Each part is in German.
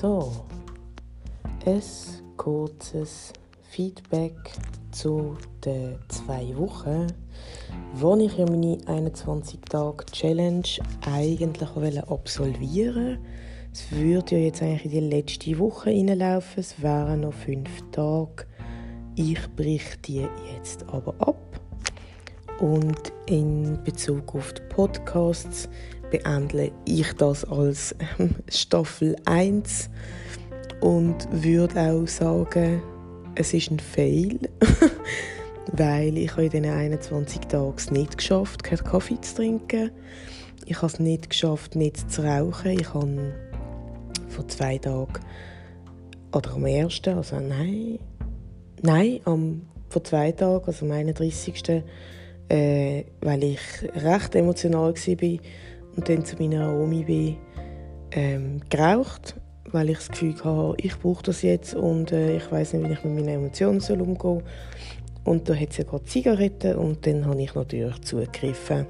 So, ein kurzes Feedback zu den zwei Wochen, wo ich ja meine 21 Tage Challenge eigentlich absolvieren wollte. Es würde ja jetzt eigentlich in die letzte Woche hineinlaufen. Es wären noch fünf Tage. Ich breche die jetzt aber ab. Und in Bezug auf die Podcasts beende ich das als ähm, Staffel 1 und würde auch sagen, es ist ein Fail, weil ich in diesen 21 Tagen nicht geschafft, keinen Kaffee zu trinken. Ich habe es nicht geschafft, nicht zu rauchen. Ich habe vor zwei Tagen oder am ersten, also nein, nein, am, vor zwei Tagen, also am 31. Äh, weil ich recht emotional war, und dann zu meiner Omi bin, ähm, geraucht, weil ich das Gefühl hatte, ich brauche das jetzt und äh, ich weiß nicht, wie ich mit meinen Emotionen soll umgehen soll. Und da hat sie gerade Zigaretten und dann habe ich natürlich zugegriffen.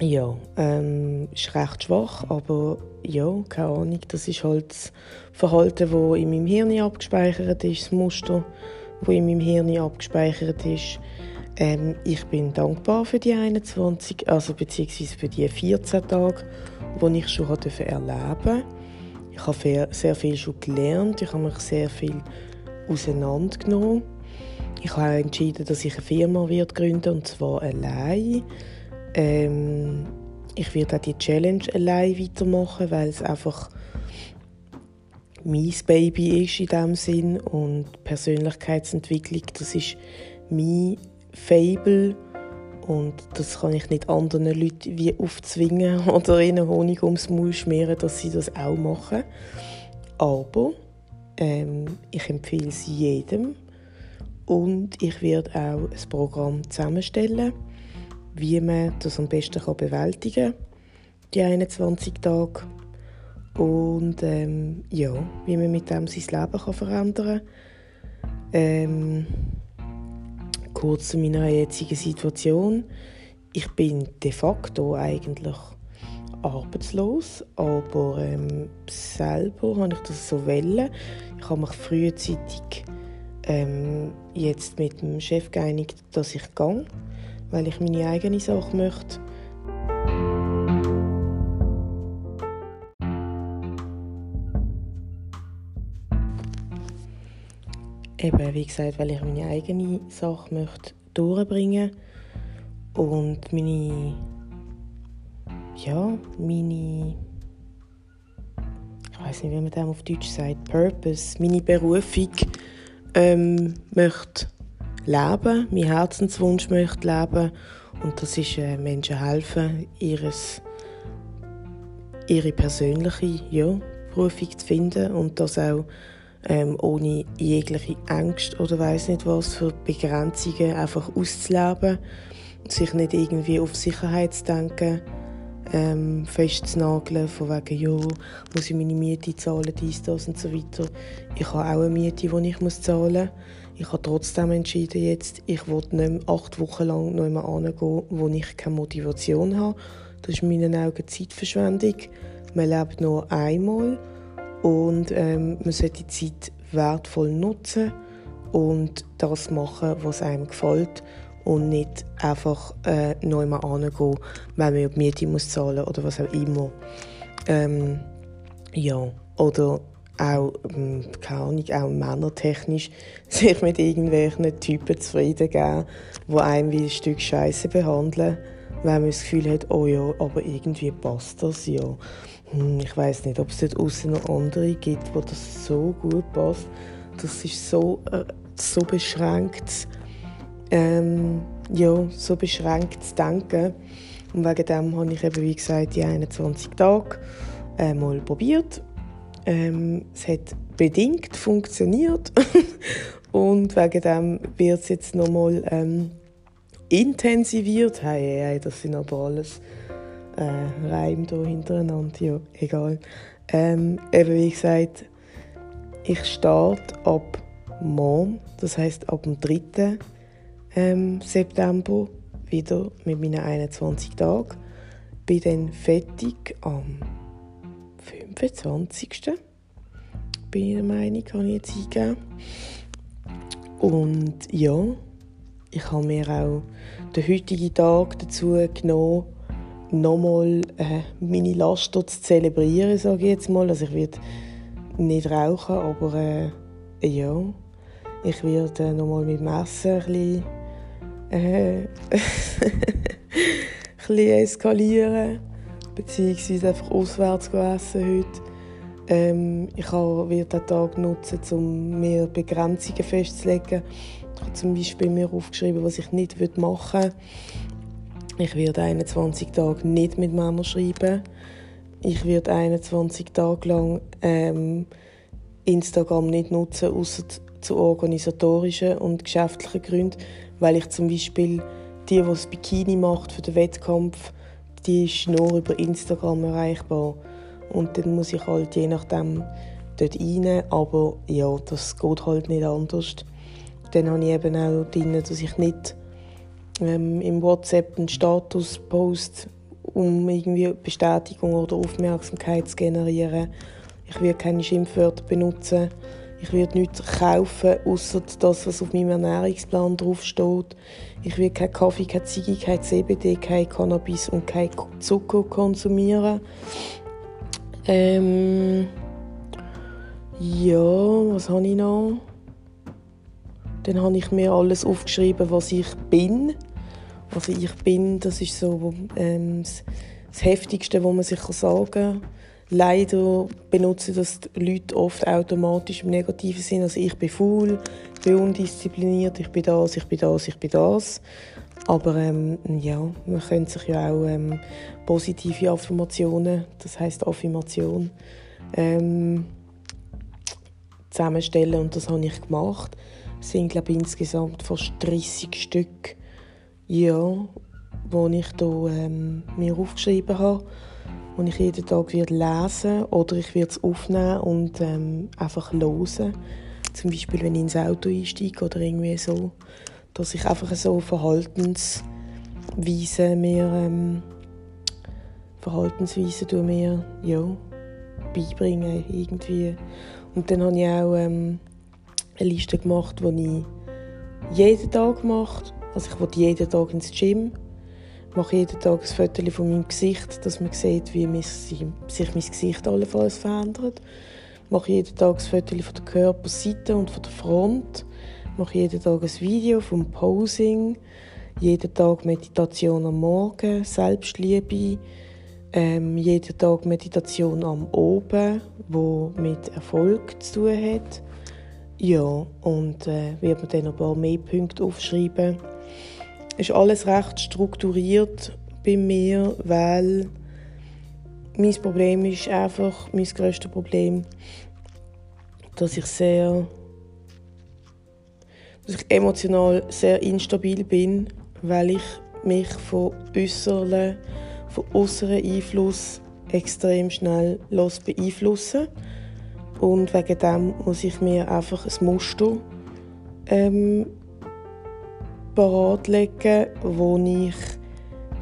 Ja, ähm, ist recht schwach, aber ja, keine Ahnung, das ist halt das Verhalten, das in meinem Hirn abgespeichert ist, das Muster, das in meinem Hirn abgespeichert ist. Ähm, ich bin dankbar für die 21, also beziehungsweise für die 14 Tage, die ich schon erleben durfte. Ich habe sehr viel schon gelernt, ich habe mich sehr viel auseinandergenommen. Ich habe entschieden, dass ich eine Firma wird gründen und zwar allein. Ähm, ich werde auch die Challenge allein weitermachen, weil es einfach mein Baby ist in dem Sinn und Persönlichkeitsentwicklung, das ist mein Fable und das kann ich nicht anderen Leuten wie aufzwingen oder ihnen Honig ums Maul schmieren, dass sie das auch machen. Aber ähm, ich empfehle es jedem und ich werde auch ein Programm zusammenstellen, wie man das am besten kann bewältigen kann, die 21 Tage. Und ähm, ja, wie man mit dem sein Leben kann verändern kann. Ähm, kurz zu meiner jetzigen Situation. Ich bin de facto eigentlich arbeitslos, aber ähm, selber habe ich das so wollen. Ich habe mich frühzeitig ähm, jetzt mit dem Chef geeinigt, dass ich gehe, weil ich meine eigene Sache möchte. Eben, wie gesagt, weil ich meine eigene Sache möchte durchbringen und meine, ja, meine, ich weiß nicht, wie man das auf Deutsch sagt, Purpose, meine Berufung ähm, möchte leben, mein Herzenswunsch möchte leben und das ist äh, Menschen helfen, ihres, ihre persönliche ja, Berufung zu finden und das auch ähm, ohne jegliche Angst oder weiß nicht was für Begrenzungen einfach auszuleben, sich nicht irgendwie auf Sicherheit zu denken, ähm, festzunageln, von wegen, ja, muss ich meine Miete zahlen, dies, das und so weiter. Ich habe auch eine Miete, die ich muss zahlen muss. Ich habe trotzdem entschieden, jetzt, ich will nicht mehr acht Wochen lang noch einmal hingehen, wo ich keine Motivation habe. Das ist in meinen Augen Zeitverschwendung. Man lebt nur einmal und ähm, man sollte die Zeit wertvoll nutzen und das machen, was einem gefällt und nicht einfach äh, neu mal angehen, wenn man die Miete muss zahlen oder was auch immer. Ähm, ja, oder auch, ähm, keine Ahnung, auch männertechnisch sich mit irgendwelchen Typen zufrieden geben, die einem wie ein Stück Scheiße behandeln, wenn man das Gefühl hat, oh ja, aber irgendwie passt das ja. Hm, ich weiß nicht, ob es dort außen noch andere gibt, wo das so gut passt. Das ist so, äh, so beschränkt, ähm, ja, so beschränkt zu denken. Und wegen dem habe ich eben, wie gesagt, die 21 Tage äh, mal probiert. Ähm, es hat bedingt funktioniert. Und wegen dem wird es jetzt nochmal ähm, intensiviert. Hey, hey, das sind aber alles äh, Reim hier hintereinander, ja, egal. Ähm, eben wie gesagt, ich starte ab morgen, das heißt ab dem 3. Ähm, September wieder mit meinen 21 Tagen. Bin dann fertig am 25. bin ich der Meinung, kann ich jetzt eingeben. Und ja, ich habe mir auch den heutigen Tag dazu genommen, nochmal äh, meine Last zu zelebrieren, sage ich jetzt mal. Also ich werde nicht rauchen, aber äh, ja, ich werde äh, nochmal mit dem Essen ein bisschen, äh, ein bisschen eskalieren, beziehungsweise einfach auswärts essen heute. Ähm, ich werde den Tag nutzen, um mir Begrenzungen festzulegen. Ich habe zum Beispiel mir aufgeschrieben, was ich nicht machen will. Ich werde 21 Tage nicht mit Männern schreiben. Ich werde 21 Tage lang ähm, Instagram nicht nutzen, außer zu organisatorischen und geschäftlichen Gründen, weil ich zum Beispiel die, die das Bikini macht für den Wettkampf, die ist nur über Instagram erreichbar. Und dann muss ich halt je nachdem dort rein. Aber ja, das geht halt nicht anders. Dann habe ich eben auch drin, dass ich nicht ähm, im WhatsApp einen Status post, um irgendwie Bestätigung oder Aufmerksamkeit zu generieren. Ich werde keine Schimpfwörter benutzen. Ich werde nichts kaufen, außer das, was auf meinem Ernährungsplan draufsteht. Ich werde keinen Kaffee, keine Ziege, kein CBD, kein Cannabis und kein Zucker konsumieren. Ähm, ja, was habe ich noch? Dann habe ich mir alles aufgeschrieben, was ich bin. Also ich bin, das ist so ähm, das, das Heftigste, was man sich sagen kann. Leider benutzen das die Leute oft automatisch im negativen Sinn. Also ich bin faul, ich bin undiszipliniert, ich bin das, ich bin das, ich bin das. Aber ähm, ja, man könnte sich ja auch ähm, positive Affirmationen, das heißt Affirmation, ähm, zusammenstellen und das habe ich gemacht. Es sind glaube ich, insgesamt fast 30 Stück, ja, die ich da, ähm, mir aufgeschrieben habe und ich jeden Tag werde lesen oder ich werde es aufnehmen und ähm, einfach hören. Zum Beispiel, wenn ich ins Auto einsteige oder irgendwie so dass ich einfach so Verhaltensweisen mir ähm, Verhaltensweisen mir ja, beibringen irgendwie. Und dann habe ich auch ähm, eine Liste gemacht, die ich jeden Tag mache. Also ich will jeden Tag ins Gym, mache jeden Tag ein Foto von meinem Gesicht, dass man sieht, wie sich mein Gesicht allenfalls verändert. Ich mache jeden Tag ein Foto von der Körperseite und von der Front mache jeden Tag ein Video vom Posing, jeden Tag Meditation am Morgen, Selbstliebe, ähm, jeden Tag Meditation am Oben, wo mit Erfolg zu tun hat. Ja, und äh, wird man dann ein paar mehr Punkte aufschreiben. Ist alles recht strukturiert bei mir, weil mein Problem ist einfach, mein grösstes Problem, dass ich sehr dass ich emotional sehr instabil bin, weil ich mich von äußeren, von äußeren Einfluss extrem schnell los beeinflussen und wegen dem muss ich mir einfach ein Muster ähm, parat legen, wo ich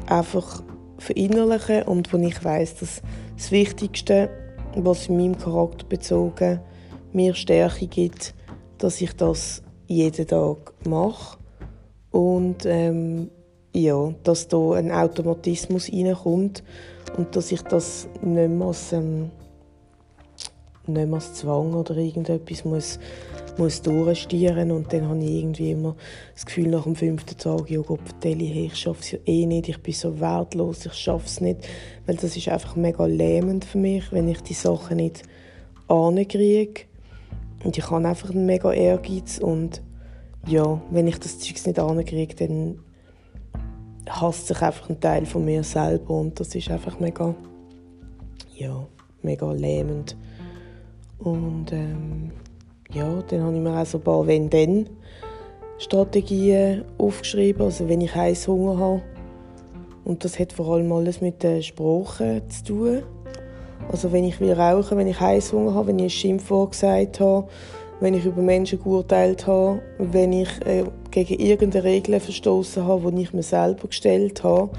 einfach verinnerliche und wo ich weiß, dass das Wichtigste, was in meinem Charakter bezogen mir Stärke gibt, dass ich das jeden Tag mache. Und ähm, ja, dass da ein Automatismus reinkommt und dass ich das nicht mehr als, ähm, nicht mehr als Zwang oder irgendetwas muss, muss durchstieren und dann habe ich irgendwie immer das Gefühl nach dem fünften Tag, ja Gott, ich, schaffe es ja eh nicht, ich bin so wertlos, ich schaffe es nicht, weil das ist einfach mega lähmend für mich, wenn ich die Sachen nicht ankriege und ich habe einfach einen mega Ehrgeiz und ja, wenn ich das Zeug nicht ankriege, dann hasst sich einfach ein Teil von mir selber und das ist einfach mega, ja, mega lähmend. Und ähm, ja, dann habe ich mir auch so ein paar Wenn-Dann-Strategien aufgeschrieben, also wenn ich Heißhunger habe. Und das hat vor allem alles mit der Sprache zu tun. Also wenn ich will rauchen, wenn ich Heißhunger habe, wenn ich ein Schimpfwort gesagt habe, wenn ich über Menschen geurteilt habe, wenn ich äh, gegen irgendeine Regel verstoßen habe, die ich mir selber gestellt habe,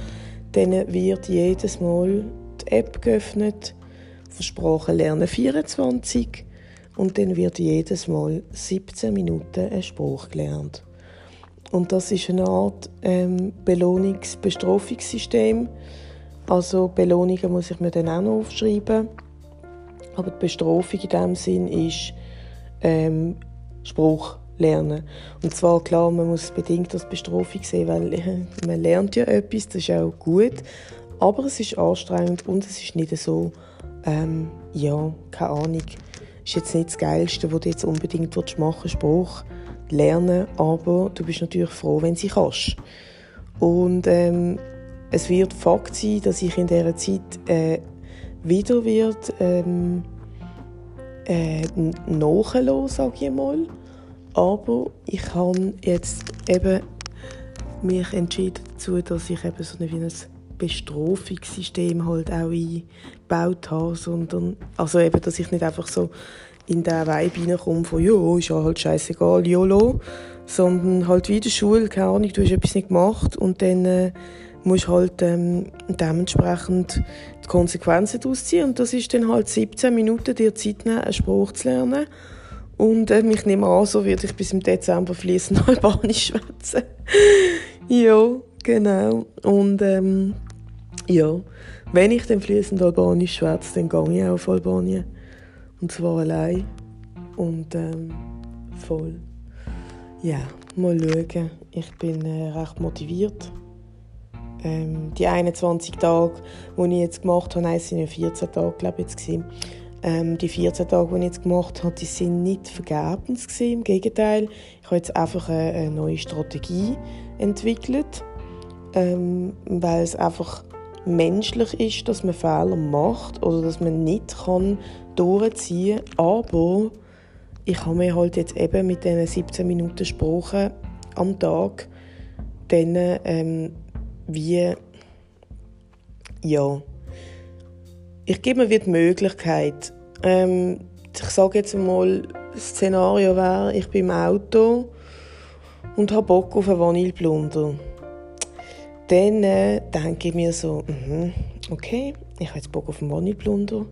dann wird jedes Mal die App geöffnet, Versprochen lernen 24 und dann wird jedes Mal 17 Minuten ein Spruch gelernt. Und das ist eine Art ähm, Belohnungs-Bestrafungssystem. Also Belohnungen muss ich mir dann auch noch aufschreiben. Aber die Bestrafung in diesem Sinn ist ähm, Spruch lernen. Und zwar, klar, man muss bedingt als Bestrafung sehen, weil äh, man lernt ja etwas, das ist auch gut. Aber es ist anstrengend und es ist nicht so, ähm, ja, keine Ahnung, ist jetzt nicht das Geilste, was du jetzt unbedingt machen willst, Spruch lernen, aber du bist natürlich froh, wenn sie kannst. Und ähm, es wird Fakt sein, dass ich in dieser Zeit äh, wieder wird ähm, äh, nachlassen, sage ich mal. Aber ich habe jetzt eben mich entschieden dazu, dass ich eben so ein, wie ein Bestrafungssystem halt auch eingebaut habe, sondern also eben, dass ich nicht einfach so in den Vibe hineinkomme von «Jo, ist ja halt scheißegal, YOLO», sondern halt wie in der Schule, keine Ahnung, du hast etwas nicht gemacht und dann äh, musst halt ähm, dementsprechend die Konsequenzen daraus ziehen und das ist dann halt 17 Minuten dir Zeit nehmen, einen Spruch zu lernen und äh, ich nehme an, so werde ich bis im Dezember fließend Albanisch schwätzen. ja, genau. Und ähm, ja, wenn ich dann fließend Albanisch schwätze, dann gehe ich auch auf Albanien. Und zwar allein. Und ähm, voll. Ja, mal schauen. Ich bin äh, recht motiviert. Ähm, die 21 Tage, die ich jetzt gemacht habe, nein, es sind ja 14 Tage, glaube ich, jetzt Ähm, die 14 Tage, die ich jetzt gemacht habe, die sind nicht vergebens gewesen. Im Gegenteil, ich habe jetzt einfach eine, eine neue Strategie entwickelt, ähm, weil es einfach menschlich ist, dass man Fehler macht oder dass man nicht kann durchziehen kann. Aber ich habe mir halt jetzt eben mit diesen 17 Minuten gesprochen am Tag dann ähm, wie ja ich gebe mir die Möglichkeit ähm, ich sage jetzt mal das Szenario wäre ich bin im Auto und habe Bock auf einen Vanilleblunder dann äh, denke ich mir so, mhm, okay, ich habe jetzt Bock auf einen Vanilleblunder.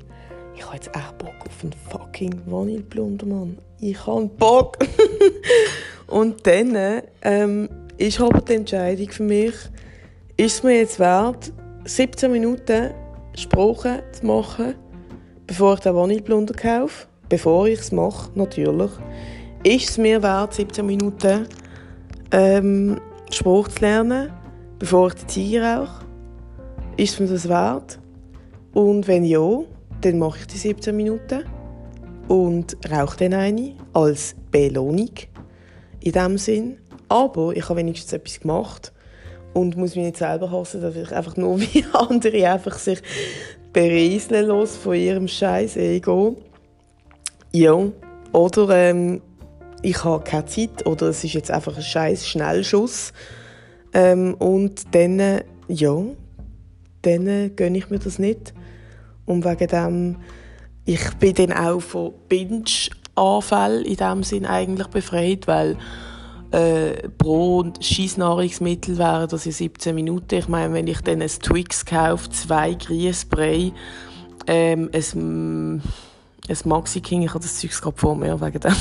Ich habe jetzt echt Bock auf einen fucking Vanilleblunder, Mann. Ich habe Bock. und dann ähm, ist aber die Entscheidung für mich, ist es mir jetzt wert, 17 Minuten Sprache zu machen, bevor ich den Vanilleblunder kaufe. Bevor ich es mache, natürlich. Ist es mir wert, 17 Minuten ähm, Spruch zu lernen? Bevor ich die rauche? Ist mir das wert? Und wenn ja, dann mache ich die 17 Minuten und rauche dann eine als Belohnung in dem Sinn. Aber ich habe wenigstens etwas gemacht und muss mich nicht selber hassen, dass ich einfach nur wie andere einfach sich berieseln los von ihrem scheiß Ego. Ja, oder ähm, ich habe keine Zeit oder es ist jetzt einfach ein scheiß Schnellschuss ähm, und dann, ja, dann gönne ich mir das nicht. Und wegen dem, ich bin dann auch von Binge-Anfällen in dem Sinn eigentlich befreit, weil äh, pro Scheissnahrungsmittel wären das in 17 Minuten. Ich meine, wenn ich dann ein Twix kaufe, zwei Grießspray, ähm, ein, ein Maxi King, ich habe das Zeug gerade vor mir, wegen dem.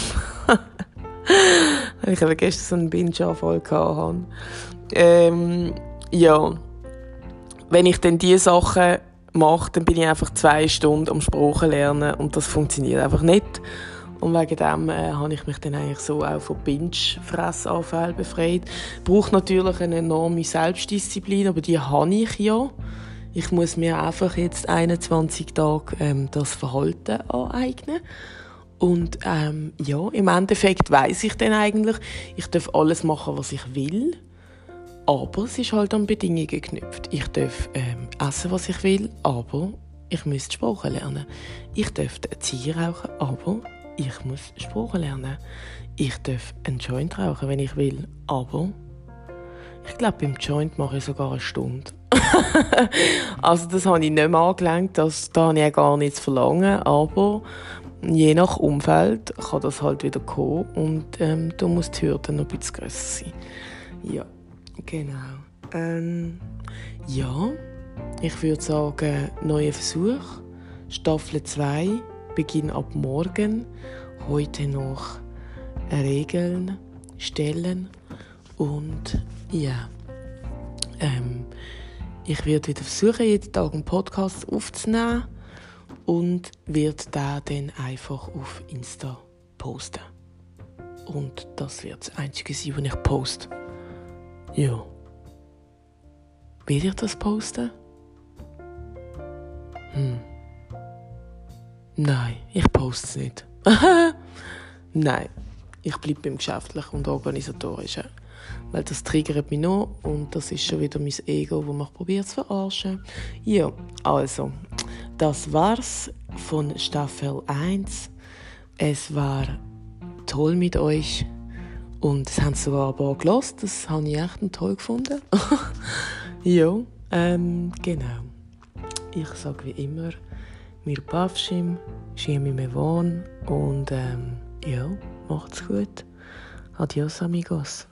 ich habe gestern so einen Binge-Anfall gehabt. Ähm, ja, wenn ich dann diese Sachen mache, dann bin ich einfach zwei Stunden am Sprachen lernen und das funktioniert einfach nicht. Und wegen dem äh, habe ich mich dann eigentlich so auch von Binge-Fressanfällen befreit. Braucht natürlich eine enorme Selbstdisziplin, aber die habe ich ja. Ich muss mir einfach jetzt 21 Tage ähm, das Verhalten aneignen. Und ähm, ja, im Endeffekt weiß ich dann eigentlich, ich darf alles machen, was ich will. Aber es ist halt an Bedingungen geknüpft. Ich darf ähm, essen, was ich will, aber ich muss Sprache lernen. Ich darf ein Ziel rauchen, aber ich muss Sprache lernen. Ich darf einen Joint rauchen, wenn ich will, aber ich glaube, beim Joint mache ich sogar eine Stunde. also das habe ich nicht mehr angelenkt, das, da habe ich gar nichts verlangen, aber je nach Umfeld kann das halt wieder kommen und ähm, da muss die Hürde noch ein bisschen grösser sein. Ja. Genau. Ähm, ja, ich würde sagen, neuer Versuch. Staffel 2 beginnt ab morgen. heute noch Regeln stellen und ja, ähm, ich werde wieder versuchen, jeden Tag einen Podcast aufzunehmen und werde da dann einfach auf Insta posten. Und das wird das Einzige sein, was ich poste. Ja. Will ich das posten? Hm. Nein, ich poste es nicht. Nein, ich bleibe beim Geschäftlichen und Organisatorischen. Weil das triggert mich noch und das ist schon wieder mein Ego, das mich probiert zu verarschen. Ja, also, das war's von Staffel 1. Es war toll mit euch und es haben sogar ein paar gelassen. Das habe ich echt toll gefunden. ja, ähm, genau. Ich sage wie immer, mir Bavschim, Shimi Mevon und ähm, ja, macht's gut. Adios amigos.